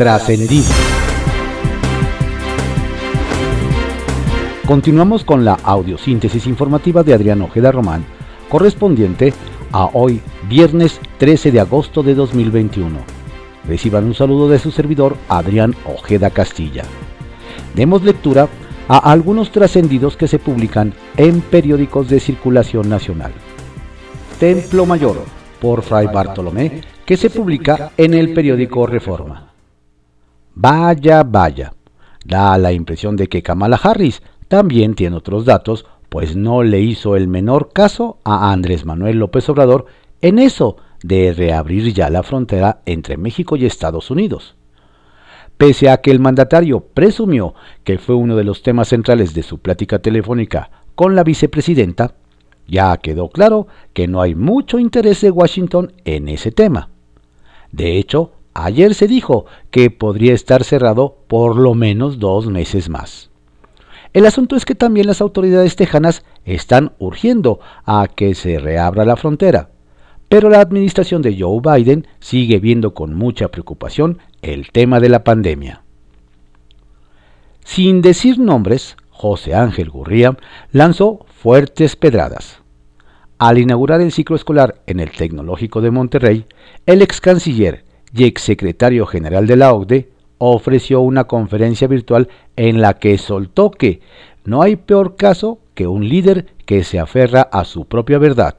Trascendido. Continuamos con la audiosíntesis informativa de Adrián Ojeda Román, correspondiente a hoy, viernes 13 de agosto de 2021. Reciban un saludo de su servidor Adrián Ojeda Castilla. Demos lectura a algunos trascendidos que se publican en periódicos de circulación nacional. Templo Mayor, por Fray Bartolomé, que se publica en el periódico Reforma. Vaya, vaya. Da la impresión de que Kamala Harris también tiene otros datos, pues no le hizo el menor caso a Andrés Manuel López Obrador en eso de reabrir ya la frontera entre México y Estados Unidos. Pese a que el mandatario presumió que fue uno de los temas centrales de su plática telefónica con la vicepresidenta, ya quedó claro que no hay mucho interés de Washington en ese tema. De hecho, ayer se dijo que podría estar cerrado por lo menos dos meses más. El asunto es que también las autoridades tejanas están urgiendo a que se reabra la frontera, pero la administración de Joe Biden sigue viendo con mucha preocupación el tema de la pandemia. Sin decir nombres, José Ángel Gurría lanzó fuertes pedradas. Al inaugurar el ciclo escolar en el Tecnológico de Monterrey, el ex canciller y ex secretario general de la OCDE ofreció una conferencia virtual en la que soltó que no hay peor caso que un líder que se aferra a su propia verdad,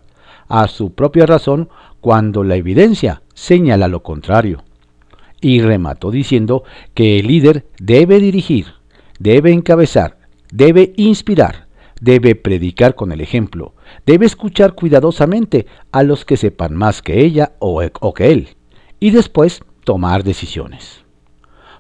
a su propia razón, cuando la evidencia señala lo contrario. Y remató diciendo que el líder debe dirigir, debe encabezar, debe inspirar, debe predicar con el ejemplo, debe escuchar cuidadosamente a los que sepan más que ella o, que él, y después tomar decisiones.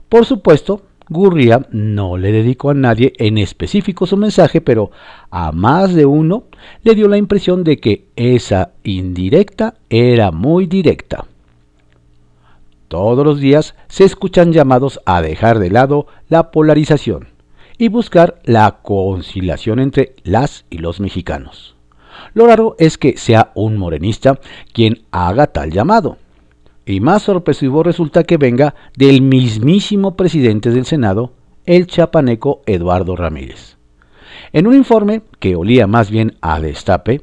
Por supuesto, Gurria no le dedicó a nadie en específico su mensaje, pero a más de uno le dio la impresión de que esa indirecta era muy directa. Todos los días se escuchan llamados a dejar de lado la polarización y buscar la conciliación entre las y los mexicanos. Lo raro es que sea un morenista quien haga tal llamado. Y más sorpresivo resulta que venga del mismísimo presidente del Senado, el chapaneco Eduardo Ramírez. En un informe que olía más bien a destape,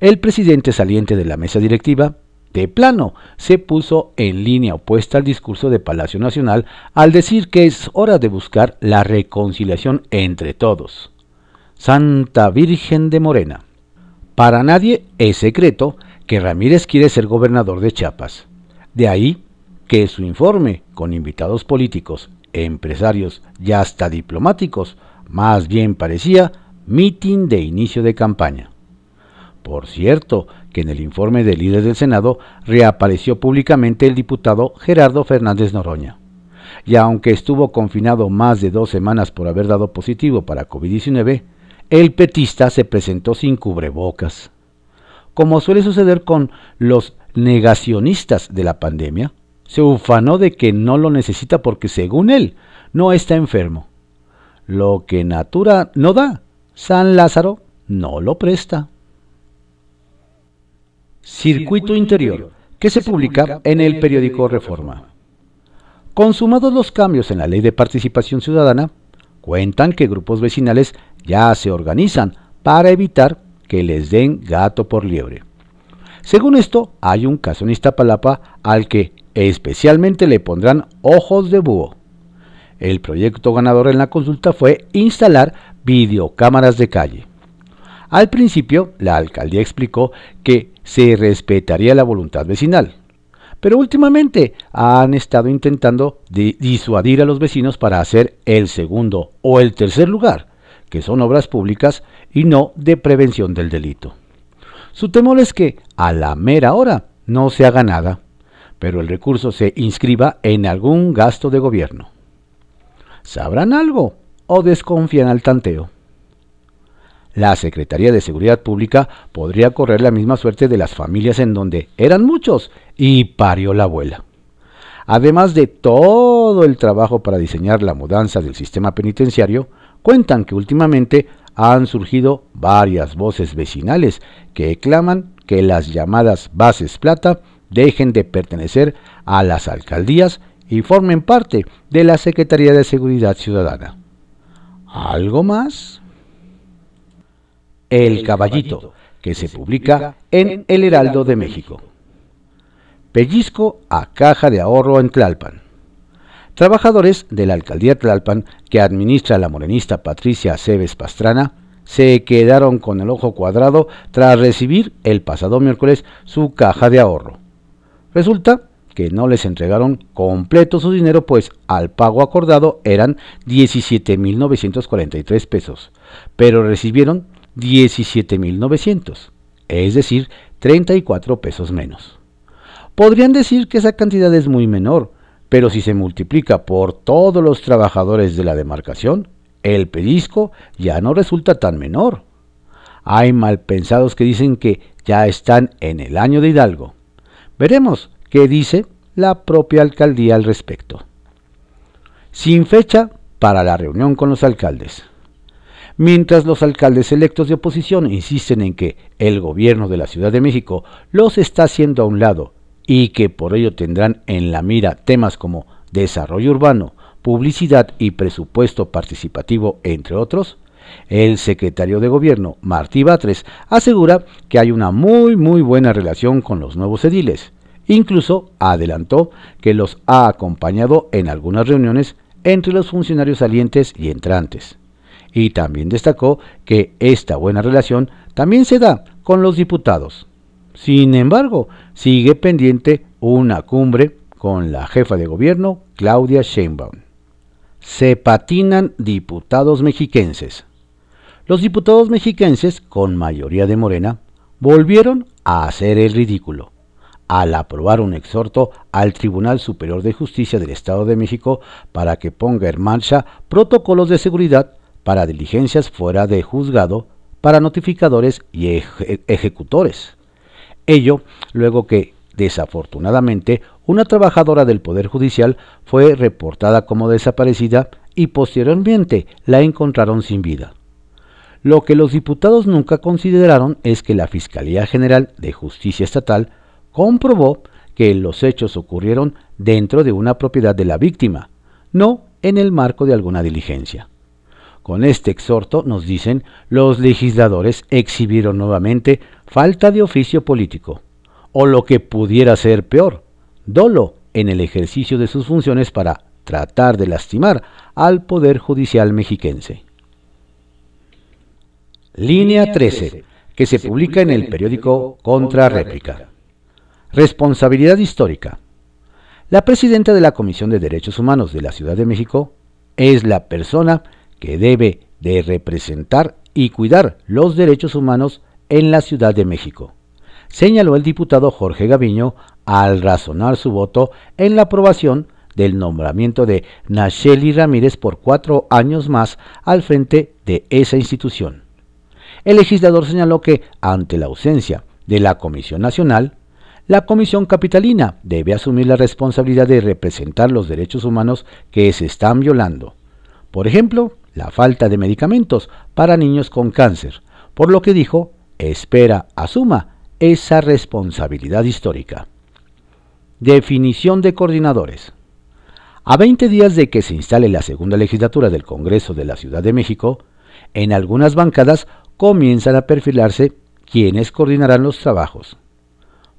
el presidente saliente de la mesa directiva de plano se puso en línea opuesta al discurso de Palacio Nacional al decir que es hora de buscar la reconciliación entre todos. Santa Virgen de Morena. Para nadie es secreto que Ramírez quiere ser gobernador de Chiapas. De ahí que su informe, con invitados políticos, empresarios y hasta diplomáticos, más bien parecía mitin de inicio de campaña. Por cierto, que en el informe del líder del Senado reapareció públicamente el diputado Gerardo Fernández Noroña. Y aunque estuvo confinado más de dos semanas por haber dado positivo para COVID-19, el petista se presentó sin cubrebocas. Como suele suceder con los negacionistas de la pandemia, se ufanó de que no lo necesita porque según él no está enfermo. Lo que Natura no da, San Lázaro no lo presta. Circuito Interior, que se publica en el periódico Reforma. Consumados los cambios en la ley de participación ciudadana, cuentan que grupos vecinales ya se organizan para evitar que les den gato por liebre. Según esto, hay un caso en Iztapalapa al que especialmente le pondrán ojos de búho. El proyecto ganador en la consulta fue instalar videocámaras de calle. Al principio, la alcaldía explicó que se respetaría la voluntad vecinal, pero últimamente han estado intentando disuadir a los vecinos para hacer el segundo o el tercer lugar, que son obras públicas y no de prevención del delito. Su temor es que a la mera hora no se haga nada, pero el recurso se inscriba en algún gasto de gobierno. ¿Sabrán algo o desconfían al tanteo? la Secretaría de Seguridad Pública podría correr la misma suerte de las familias en donde eran muchos y parió la abuela. Además de todo el trabajo para diseñar la mudanza del sistema penitenciario, cuentan que últimamente han surgido varias voces vecinales que claman que las llamadas bases plata dejen de pertenecer a las alcaldías y formen parte de la Secretaría de Seguridad Ciudadana. ¿Algo más? El Caballito, que se publica en El Heraldo de México. Pellizco a caja de ahorro en Tlalpan. Trabajadores de la alcaldía Tlalpan, que administra la morenista Patricia Cebes Pastrana, se quedaron con el ojo cuadrado tras recibir el pasado miércoles su caja de ahorro. Resulta que no les entregaron completo su dinero, pues al pago acordado eran 17.943 pesos, pero recibieron 17.900, es decir, 34 pesos menos. Podrían decir que esa cantidad es muy menor, pero si se multiplica por todos los trabajadores de la demarcación, el pellizco ya no resulta tan menor. Hay malpensados que dicen que ya están en el año de Hidalgo. Veremos qué dice la propia alcaldía al respecto. Sin fecha para la reunión con los alcaldes. Mientras los alcaldes electos de oposición insisten en que el gobierno de la Ciudad de México los está haciendo a un lado y que por ello tendrán en la mira temas como desarrollo urbano, publicidad y presupuesto participativo, entre otros, el secretario de Gobierno, Martí Batres, asegura que hay una muy muy buena relación con los nuevos ediles. Incluso adelantó que los ha acompañado en algunas reuniones entre los funcionarios salientes y entrantes. Y también destacó que esta buena relación también se da con los diputados. Sin embargo, sigue pendiente una cumbre con la jefa de gobierno, Claudia Sheinbaum. Se patinan diputados mexiquenses. Los diputados mexiquenses, con mayoría de Morena, volvieron a hacer el ridículo al aprobar un exhorto al Tribunal Superior de Justicia del Estado de México para que ponga en marcha protocolos de seguridad para diligencias fuera de juzgado para notificadores y ejecutores. Ello luego que, desafortunadamente, una trabajadora del Poder Judicial fue reportada como desaparecida y posteriormente la encontraron sin vida. Lo que los diputados nunca consideraron es que la Fiscalía General de Justicia Estatal comprobó que los hechos ocurrieron dentro de una propiedad de la víctima, no en el marco de alguna diligencia. Con este exhorto, nos dicen, los legisladores exhibieron nuevamente falta de oficio político, o lo que pudiera ser peor, dolo en el ejercicio de sus funciones para tratar de lastimar al Poder Judicial mexiquense. Línea 13, que se publica en el periódico Contra Réplica. Responsabilidad histórica. La presidenta de la Comisión de Derechos Humanos de la Ciudad de México es la persona que debe de representar y cuidar los derechos humanos en la Ciudad de México, señaló el diputado Jorge Gaviño al razonar su voto en la aprobación del nombramiento de Nacheli Ramírez por cuatro años más al frente de esa institución. El legislador señaló que, ante la ausencia de la Comisión Nacional, la Comisión Capitalina debe asumir la responsabilidad de representar los derechos humanos que se están violando. Por ejemplo, la falta de medicamentos para niños con cáncer, por lo que dijo, espera asuma esa responsabilidad histórica. Definición de coordinadores. A 20 días de que se instale la segunda legislatura del Congreso de la Ciudad de México, en algunas bancadas comienzan a perfilarse quienes coordinarán los trabajos.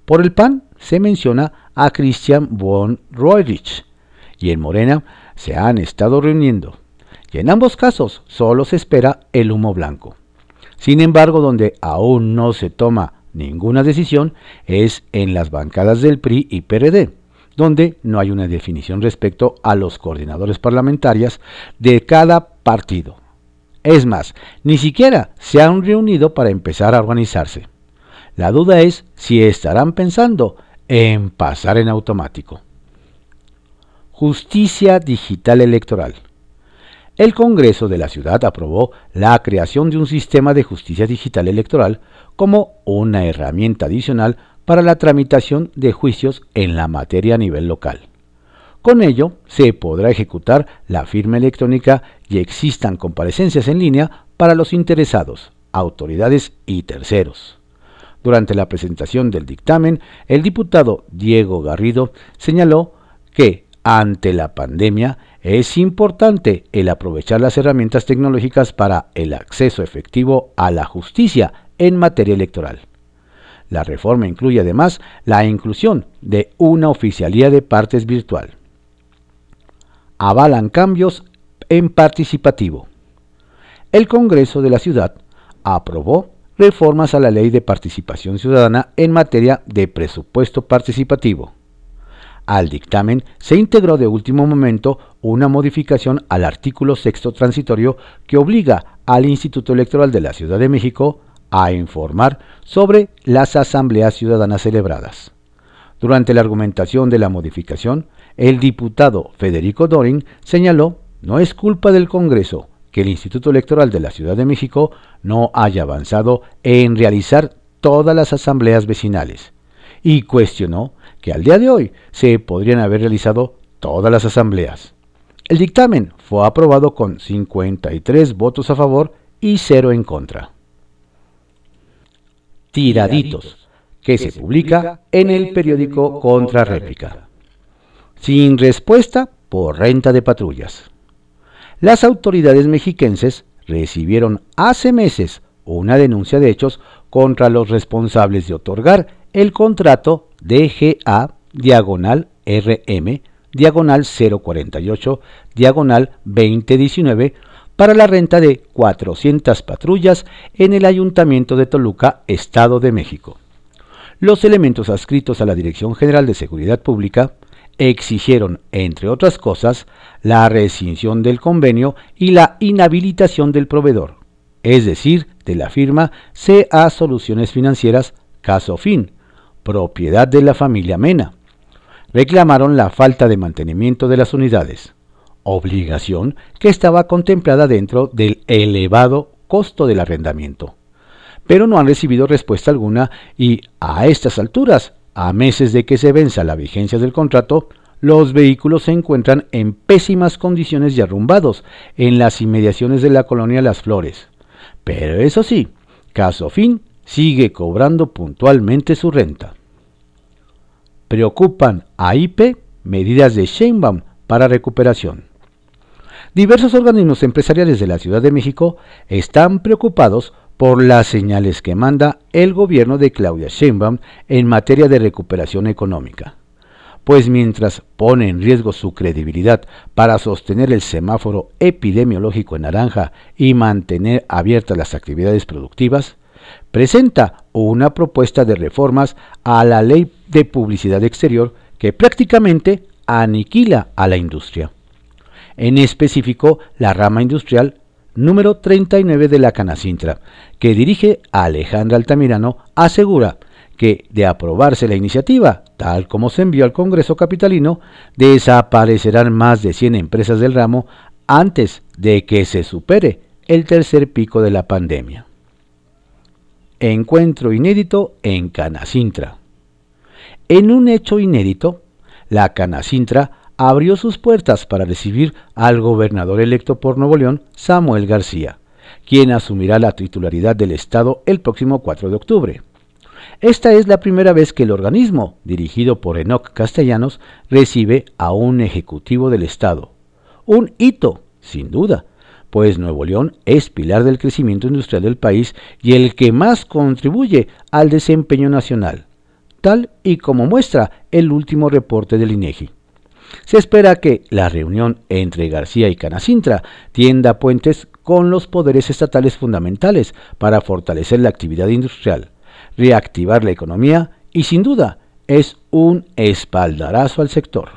Por el PAN se menciona a Christian von Roerich y en Morena se han estado reuniendo y en ambos casos solo se espera el humo blanco. Sin embargo, donde aún no se toma ninguna decisión es en las bancadas del PRI y PRD, donde no hay una definición respecto a los coordinadores parlamentarios de cada partido. Es más, ni siquiera se han reunido para empezar a organizarse. La duda es si estarán pensando en pasar en automático. Justicia Digital Electoral. El Congreso de la Ciudad aprobó la creación de un sistema de justicia digital electoral como una herramienta adicional para la tramitación de juicios en la materia a nivel local. Con ello, se podrá ejecutar la firma electrónica y existan comparecencias en línea para los interesados, autoridades y terceros. Durante la presentación del dictamen, el diputado Diego Garrido señaló que ante la pandemia es importante el aprovechar las herramientas tecnológicas para el acceso efectivo a la justicia en materia electoral. La reforma incluye además la inclusión de una oficialía de partes virtual. Avalan cambios en participativo. El Congreso de la Ciudad aprobó reformas a la Ley de Participación Ciudadana en materia de presupuesto participativo. Al dictamen se integró de último momento una modificación al artículo sexto transitorio que obliga al Instituto Electoral de la Ciudad de México a informar sobre las asambleas ciudadanas celebradas. Durante la argumentación de la modificación, el diputado Federico Dorin señaló no es culpa del Congreso que el Instituto Electoral de la Ciudad de México no haya avanzado en realizar todas las asambleas vecinales y cuestionó que al día de hoy se podrían haber realizado todas las asambleas. El dictamen fue aprobado con 53 votos a favor y 0 en contra. Tiraditos, que se publica en el periódico Contrarréplica. Sin respuesta por renta de patrullas. Las autoridades mexiquenses recibieron hace meses una denuncia de hechos contra los responsables de otorgar el contrato DGA diagonal RM diagonal 048 diagonal 2019 para la renta de 400 patrullas en el Ayuntamiento de Toluca, Estado de México. Los elementos adscritos a la Dirección General de Seguridad Pública exigieron, entre otras cosas, la rescisión del convenio y la inhabilitación del proveedor, es decir, de la firma CA Soluciones Financieras Caso Fin, propiedad de la familia Mena. Reclamaron la falta de mantenimiento de las unidades obligación que estaba contemplada dentro del elevado costo del arrendamiento. Pero no han recibido respuesta alguna y a estas alturas, a meses de que se venza la vigencia del contrato, los vehículos se encuentran en pésimas condiciones y arrumbados en las inmediaciones de la colonia Las Flores. Pero eso sí, Caso Fin sigue cobrando puntualmente su renta. Preocupan a IP medidas de Sheinbaum para recuperación. Diversos organismos empresariales de la Ciudad de México están preocupados por las señales que manda el gobierno de Claudia Sheinbaum en materia de recuperación económica. Pues mientras pone en riesgo su credibilidad para sostener el semáforo epidemiológico en naranja y mantener abiertas las actividades productivas, presenta una propuesta de reformas a la ley de publicidad exterior que prácticamente aniquila a la industria en específico la rama industrial número 39 de la Canacintra, que dirige a Alejandra Altamirano, asegura que, de aprobarse la iniciativa, tal como se envió al Congreso Capitalino, desaparecerán más de 100 empresas del ramo antes de que se supere el tercer pico de la pandemia. Encuentro inédito en Canacintra. En un hecho inédito, la Canacintra abrió sus puertas para recibir al gobernador electo por Nuevo León, Samuel García, quien asumirá la titularidad del Estado el próximo 4 de octubre. Esta es la primera vez que el organismo, dirigido por Enoc Castellanos, recibe a un ejecutivo del Estado. Un hito, sin duda, pues Nuevo León es pilar del crecimiento industrial del país y el que más contribuye al desempeño nacional, tal y como muestra el último reporte del INEGI. Se espera que la reunión entre García y Canacintra tienda puentes con los poderes estatales fundamentales para fortalecer la actividad industrial, reactivar la economía y sin duda es un espaldarazo al sector.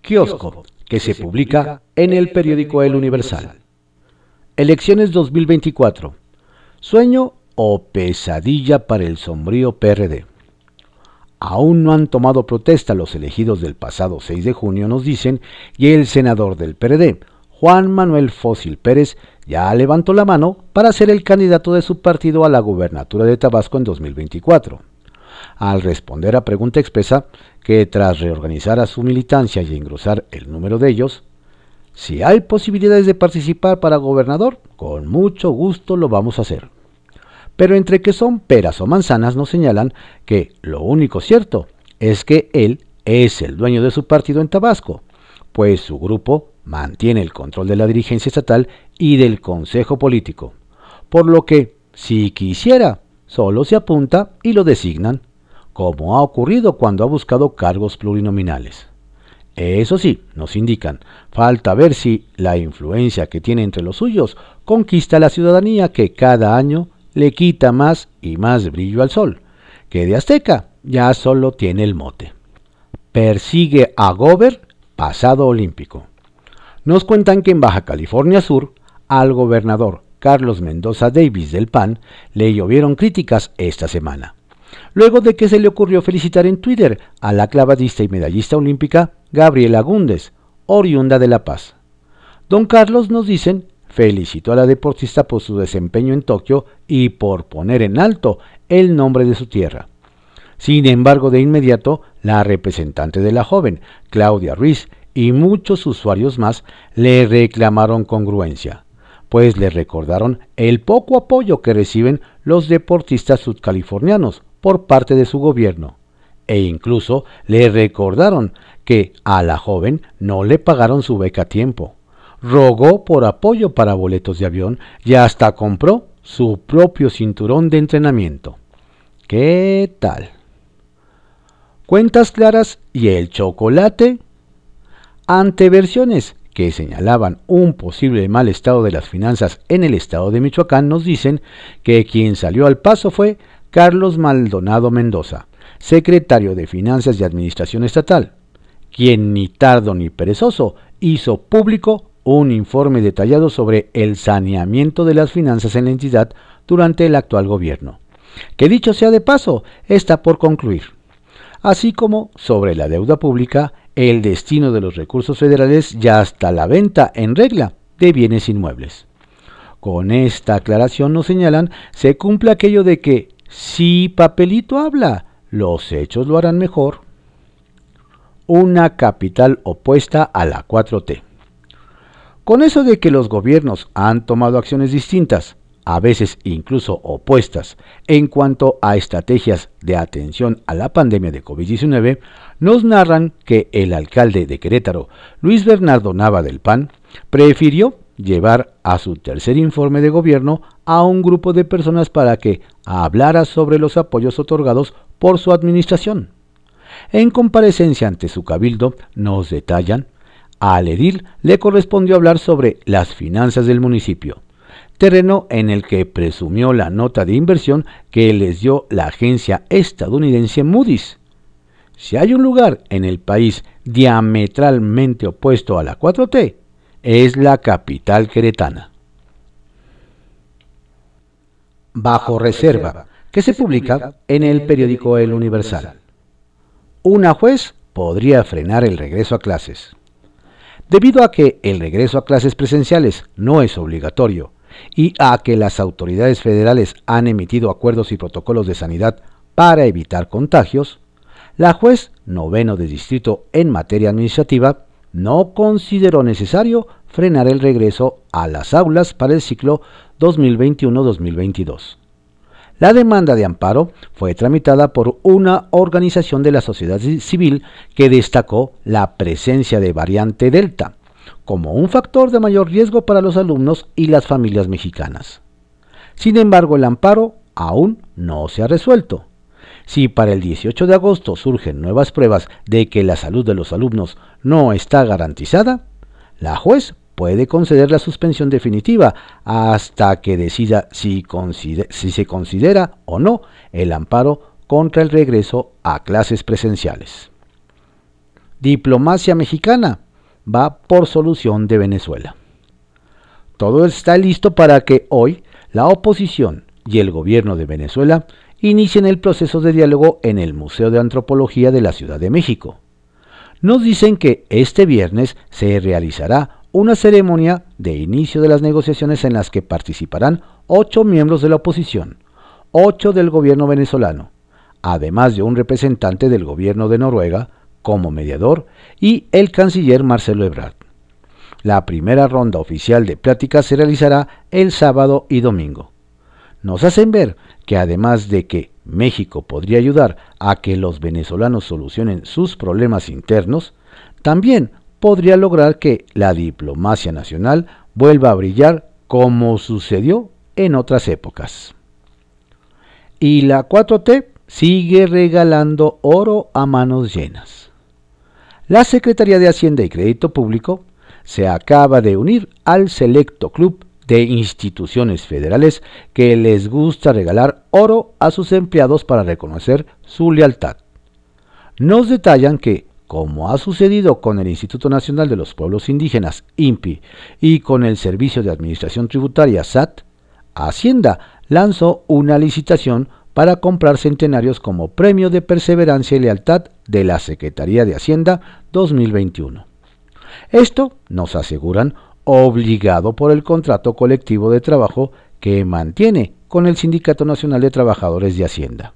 Kiosco, que se publica en el periódico El Universal. Elecciones 2024. Sueño o pesadilla para el sombrío PRD. Aún no han tomado protesta los elegidos del pasado 6 de junio, nos dicen, y el senador del PRD, Juan Manuel Fósil Pérez, ya levantó la mano para ser el candidato de su partido a la gubernatura de Tabasco en 2024. Al responder a pregunta expresa que tras reorganizar a su militancia y engrosar el número de ellos, si hay posibilidades de participar para gobernador, con mucho gusto lo vamos a hacer. Pero entre que son peras o manzanas nos señalan que lo único cierto es que él es el dueño de su partido en Tabasco, pues su grupo mantiene el control de la dirigencia estatal y del Consejo Político, por lo que, si quisiera, solo se apunta y lo designan, como ha ocurrido cuando ha buscado cargos plurinominales. Eso sí, nos indican, falta ver si la influencia que tiene entre los suyos conquista la ciudadanía que cada año le quita más y más brillo al sol, que de Azteca ya solo tiene el mote. Persigue a Gober, pasado olímpico. Nos cuentan que en Baja California Sur, al gobernador Carlos Mendoza Davis del PAN le llovieron críticas esta semana, luego de que se le ocurrió felicitar en Twitter a la clavadista y medallista olímpica Gabriela Gúndez, oriunda de La Paz. Don Carlos, nos dicen, felicitó a la deportista por su desempeño en Tokio y por poner en alto el nombre de su tierra. Sin embargo, de inmediato, la representante de la joven, Claudia Ruiz, y muchos usuarios más le reclamaron congruencia, pues le recordaron el poco apoyo que reciben los deportistas sudcalifornianos por parte de su gobierno, e incluso le recordaron que a la joven no le pagaron su beca a tiempo. Rogó por apoyo para boletos de avión y hasta compró su propio cinturón de entrenamiento. ¿Qué tal? cuentas claras y el chocolate. Ante versiones que señalaban un posible mal estado de las finanzas en el estado de Michoacán, nos dicen que quien salió al paso fue Carlos Maldonado Mendoza, secretario de Finanzas y Administración Estatal, quien ni tardo ni perezoso hizo público un informe detallado sobre el saneamiento de las finanzas en la entidad durante el actual gobierno, que dicho sea de paso, está por concluir así como sobre la deuda pública, el destino de los recursos federales y hasta la venta en regla de bienes inmuebles. Con esta aclaración nos señalan, se cumple aquello de que si papelito habla, los hechos lo harán mejor. Una capital opuesta a la 4T. Con eso de que los gobiernos han tomado acciones distintas, a veces incluso opuestas, en cuanto a estrategias de atención a la pandemia de COVID-19, nos narran que el alcalde de Querétaro, Luis Bernardo Nava del PAN, prefirió llevar a su tercer informe de gobierno a un grupo de personas para que hablara sobre los apoyos otorgados por su administración. En comparecencia ante su cabildo, nos detallan, al edil le correspondió hablar sobre las finanzas del municipio, terreno en el que presumió la nota de inversión que les dio la agencia estadounidense Moody's. Si hay un lugar en el país diametralmente opuesto a la 4T, es la capital queretana. Bajo reserva, que se publica en el periódico El Universal. Una juez podría frenar el regreso a clases. Debido a que el regreso a clases presenciales no es obligatorio y a que las autoridades federales han emitido acuerdos y protocolos de sanidad para evitar contagios, la juez noveno de distrito en materia administrativa no consideró necesario frenar el regreso a las aulas para el ciclo 2021-2022. La demanda de amparo fue tramitada por una organización de la sociedad civil que destacó la presencia de variante Delta, como un factor de mayor riesgo para los alumnos y las familias mexicanas. Sin embargo, el amparo aún no se ha resuelto. Si para el 18 de agosto surgen nuevas pruebas de que la salud de los alumnos no está garantizada, la juez puede conceder la suspensión definitiva hasta que decida si, si, se considera o no el amparo contra el regreso a clases presenciales. Diplomacia mexicana va por solución de Venezuela. Todo está listo para que hoy la oposición y el gobierno de Venezuela inicien el proceso de diálogo en el Museo de Antropología de la Ciudad de México. Nos dicen que este viernes se realizará una ceremonia de inicio de las negociaciones en las que participarán ocho miembros de la oposición, ocho del gobierno venezolano, además de un representante del gobierno de Noruega, como mediador y el canciller Marcelo Ebrard. La primera ronda oficial de pláticas se realizará el sábado y domingo. Nos hacen ver que además de que México podría ayudar a que los venezolanos solucionen sus problemas internos, también podría lograr que la diplomacia nacional vuelva a brillar como sucedió en otras épocas. Y la 4T sigue regalando oro a manos llenas. La Secretaría de Hacienda y Crédito Público se acaba de unir al selecto club de instituciones federales que les gusta regalar oro a sus empleados para reconocer su lealtad. Nos detallan que, como ha sucedido con el Instituto Nacional de los Pueblos Indígenas, INPI, y con el Servicio de Administración Tributaria, SAT, Hacienda lanzó una licitación para comprar centenarios como premio de perseverancia y lealtad de la Secretaría de Hacienda 2021. Esto, nos aseguran, obligado por el contrato colectivo de trabajo que mantiene con el Sindicato Nacional de Trabajadores de Hacienda.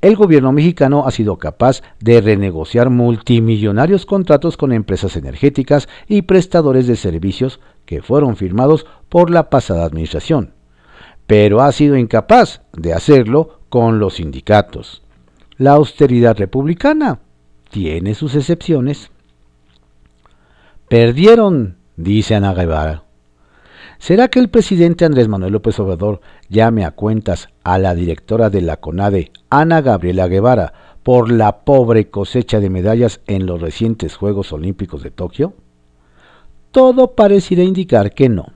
El gobierno mexicano ha sido capaz de renegociar multimillonarios contratos con empresas energéticas y prestadores de servicios que fueron firmados por la pasada administración, pero ha sido incapaz de hacerlo con los sindicatos. La austeridad republicana tiene sus excepciones. Perdieron dice Ana Guevara. ¿Será que el presidente Andrés Manuel López Obrador llame a cuentas a la directora de la CONADE, Ana Gabriela Guevara, por la pobre cosecha de medallas en los recientes Juegos Olímpicos de Tokio? Todo pareciera indicar que no.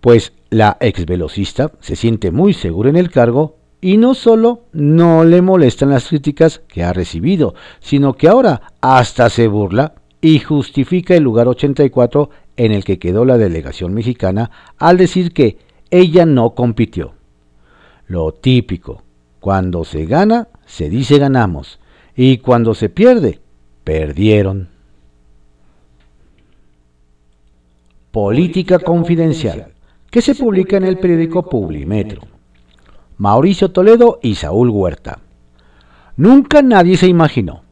Pues la ex velocista se siente muy segura en el cargo y no solo no le molestan las críticas que ha recibido, sino que ahora hasta se burla y justifica el lugar 84 en el que quedó la delegación mexicana al decir que ella no compitió. Lo típico, cuando se gana, se dice ganamos, y cuando se pierde, perdieron. Política Confidencial, que se publica en el periódico Publimetro. Mauricio Toledo y Saúl Huerta. Nunca nadie se imaginó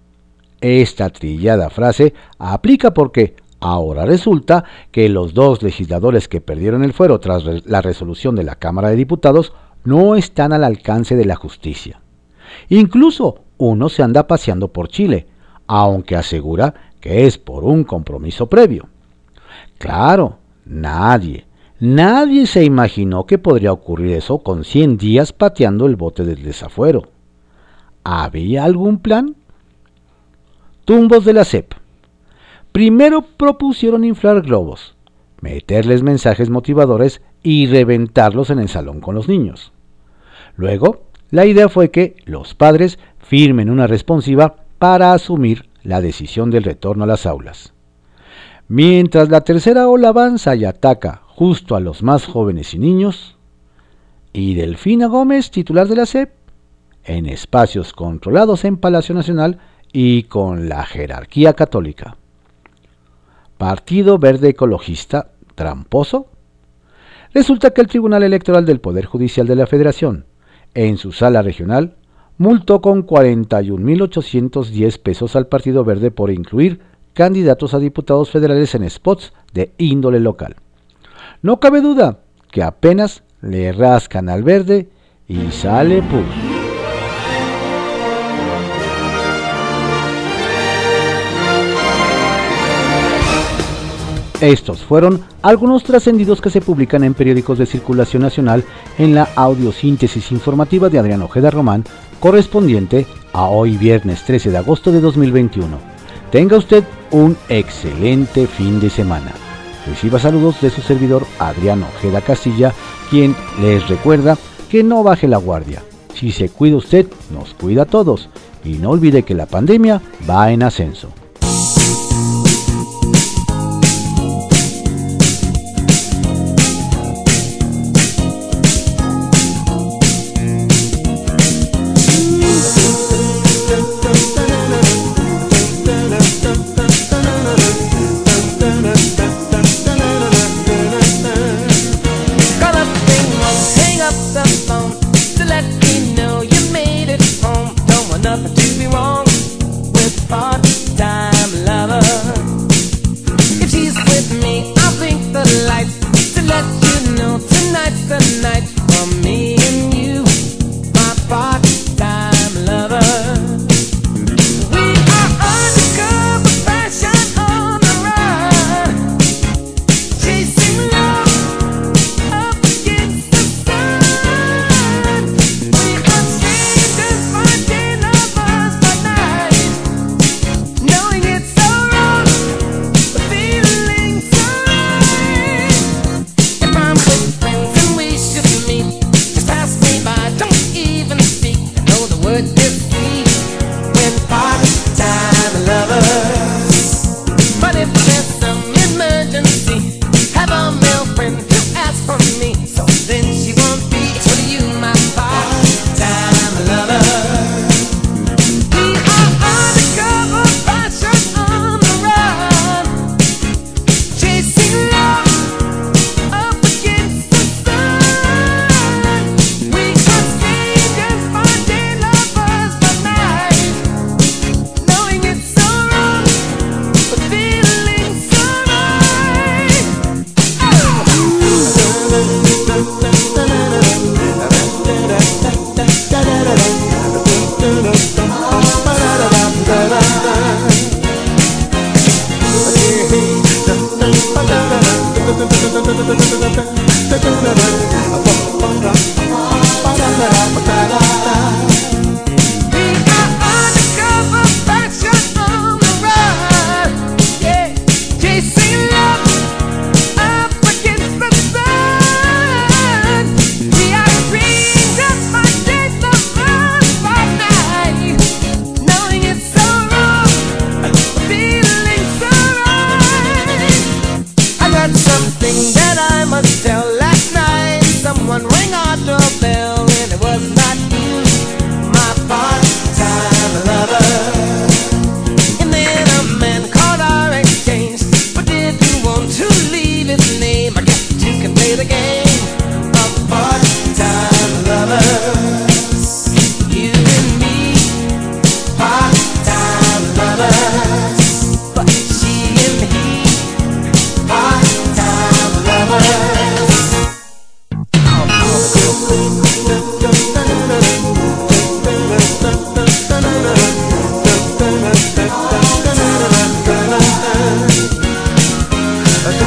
esta trillada frase aplica porque ahora resulta que los dos legisladores que perdieron el fuero tras la resolución de la Cámara de Diputados no están al alcance de la justicia. Incluso uno se anda paseando por Chile, aunque asegura que es por un compromiso previo. Claro, nadie, nadie se imaginó que podría ocurrir eso con 100 días pateando el bote del desafuero. ¿Había algún plan? Tumbos de la CEP. Primero propusieron inflar globos, meterles mensajes motivadores y reventarlos en el salón con los niños. Luego, la idea fue que los padres firmen una responsiva para asumir la decisión del retorno a las aulas. Mientras la tercera ola avanza y ataca justo a los más jóvenes y niños, y Delfina Gómez, titular de la CEP, en espacios controlados en Palacio Nacional, y con la jerarquía católica. Partido Verde Ecologista tramposo. Resulta que el Tribunal Electoral del Poder Judicial de la Federación, en su sala regional, multó con 41.810 pesos al Partido Verde por incluir candidatos a diputados federales en spots de índole local. No cabe duda que apenas le rascan al verde y sale pus. Estos fueron algunos trascendidos que se publican en periódicos de circulación nacional en la audiosíntesis informativa de Adrián Ojeda Román, correspondiente a hoy viernes 13 de agosto de 2021. Tenga usted un excelente fin de semana. Reciba saludos de su servidor Adrián Ojeda Castilla, quien les recuerda que no baje la guardia. Si se cuida usted, nos cuida a todos. Y no olvide que la pandemia va en ascenso.